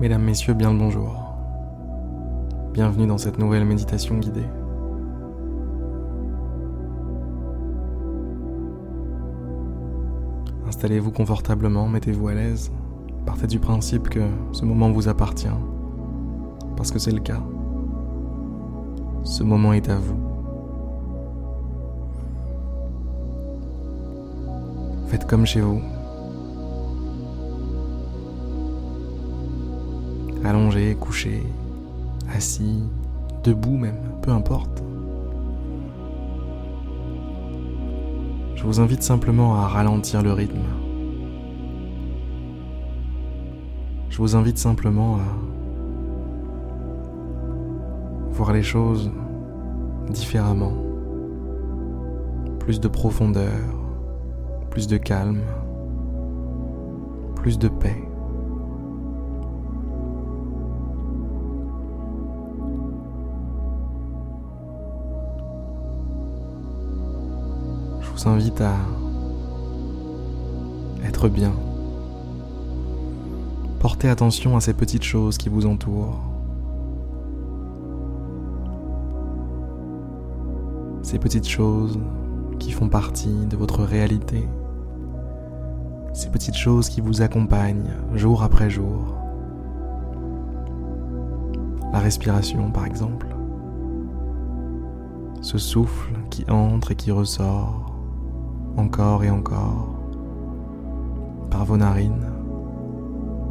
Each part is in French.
Mesdames, Messieurs, bien le bonjour. Bienvenue dans cette nouvelle méditation guidée. Installez-vous confortablement, mettez-vous à l'aise. Partez du principe que ce moment vous appartient, parce que c'est le cas. Ce moment est à vous. Faites comme chez vous. Allongé, couché, assis, debout même, peu importe. Je vous invite simplement à ralentir le rythme. Je vous invite simplement à voir les choses différemment. Plus de profondeur, plus de calme, plus de paix. Vous invite à être bien. Portez attention à ces petites choses qui vous entourent. Ces petites choses qui font partie de votre réalité. Ces petites choses qui vous accompagnent jour après jour. La respiration par exemple. Ce souffle qui entre et qui ressort encore et encore, par vos narines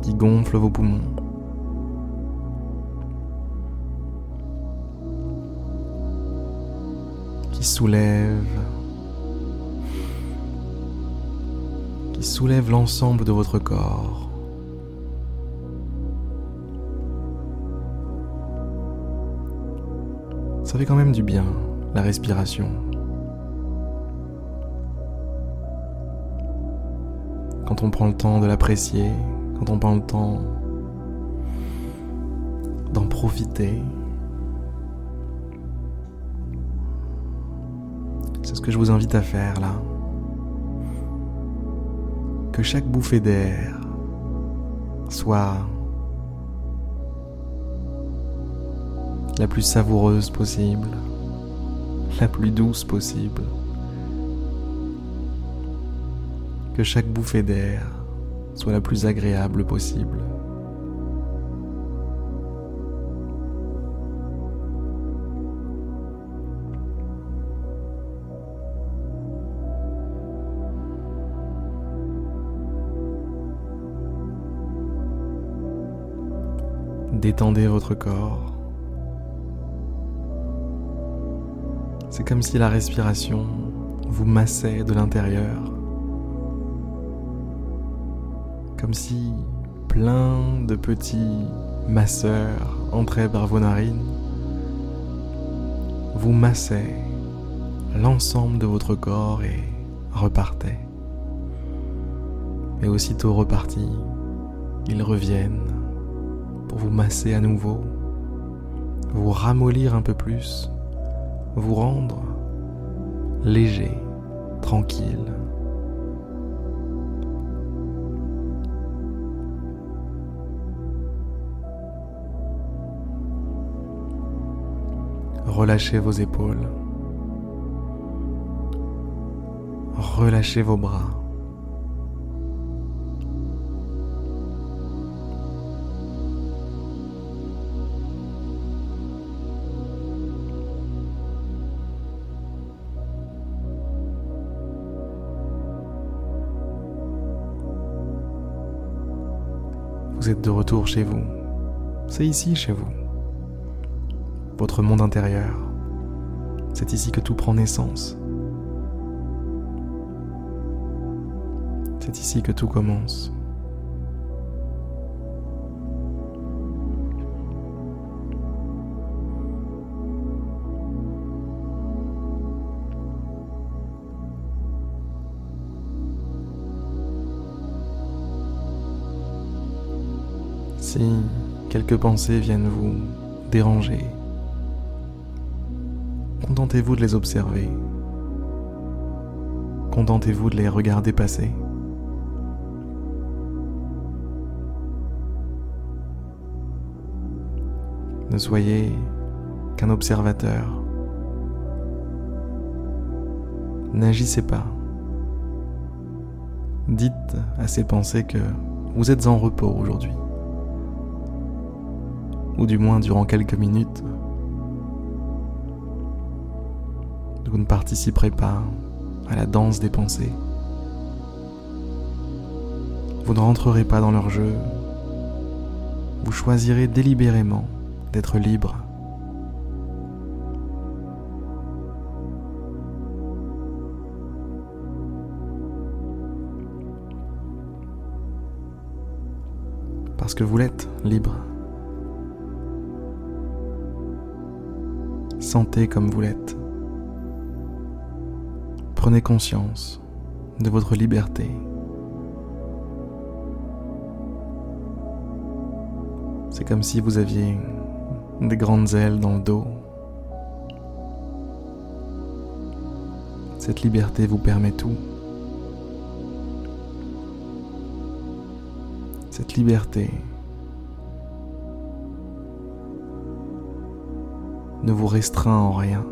qui gonflent vos poumons. qui soulèvent, qui soulèvent l'ensemble de votre corps. Ça fait quand même du bien, la respiration. Quand on prend le temps de l'apprécier, quand on prend le temps d'en profiter. C'est ce que je vous invite à faire là. Que chaque bouffée d'air soit la plus savoureuse possible, la plus douce possible. Que chaque bouffée d'air soit la plus agréable possible. Détendez votre corps. C'est comme si la respiration vous massait de l'intérieur comme si plein de petits masseurs entraient par vos narines, vous massaient l'ensemble de votre corps et repartaient. Et aussitôt repartis, ils reviennent pour vous masser à nouveau, vous ramollir un peu plus, vous rendre léger, tranquille. Relâchez vos épaules. Relâchez vos bras. Vous êtes de retour chez vous. C'est ici chez vous votre monde intérieur. C'est ici que tout prend naissance. C'est ici que tout commence. Si quelques pensées viennent vous déranger, Contentez-vous de les observer. Contentez-vous de les regarder passer. Ne soyez qu'un observateur. N'agissez pas. Dites à ces pensées que vous êtes en repos aujourd'hui. Ou du moins durant quelques minutes. Vous ne participerez pas à la danse des pensées. Vous ne rentrerez pas dans leur jeu. Vous choisirez délibérément d'être libre. Parce que vous l'êtes libre. Sentez comme vous l'êtes. Prenez conscience de votre liberté. C'est comme si vous aviez des grandes ailes dans le dos. Cette liberté vous permet tout. Cette liberté ne vous restreint en rien.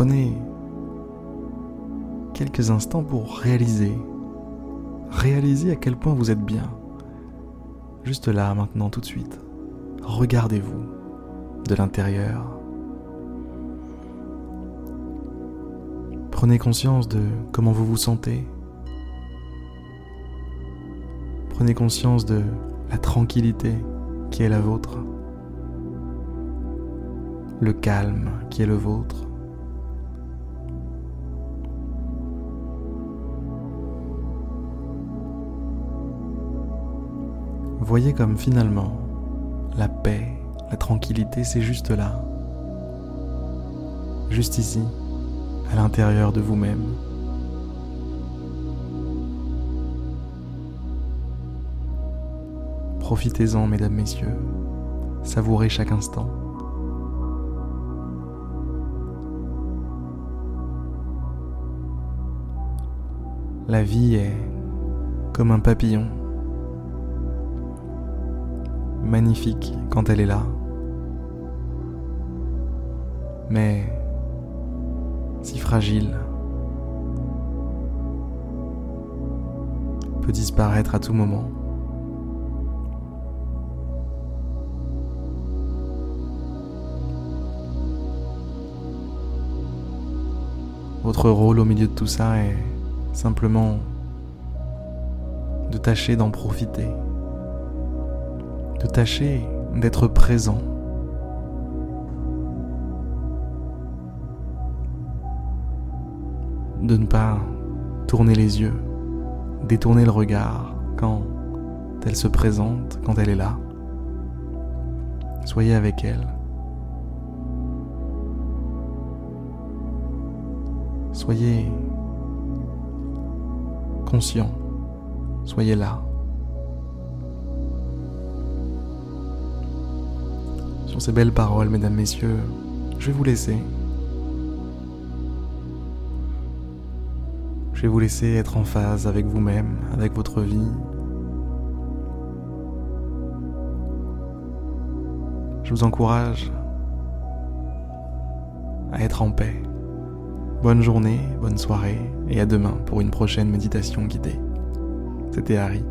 Prenez quelques instants pour réaliser, réaliser à quel point vous êtes bien. Juste là, maintenant, tout de suite. Regardez-vous de l'intérieur. Prenez conscience de comment vous vous sentez. Prenez conscience de la tranquillité qui est la vôtre. Le calme qui est le vôtre. Voyez comme finalement la paix, la tranquillité, c'est juste là. Juste ici, à l'intérieur de vous-même. Profitez-en, mesdames, messieurs. Savourez chaque instant. La vie est comme un papillon magnifique quand elle est là. Mais si fragile, peut disparaître à tout moment. Votre rôle au milieu de tout ça est simplement de tâcher d'en profiter de tâcher d'être présent. De ne pas tourner les yeux, détourner le regard quand elle se présente, quand elle est là. Soyez avec elle. Soyez conscient. Soyez là. Sur ces belles paroles, mesdames, messieurs, je vais vous laisser. Je vais vous laisser être en phase avec vous-même, avec votre vie. Je vous encourage à être en paix. Bonne journée, bonne soirée et à demain pour une prochaine méditation guidée. C'était Harry.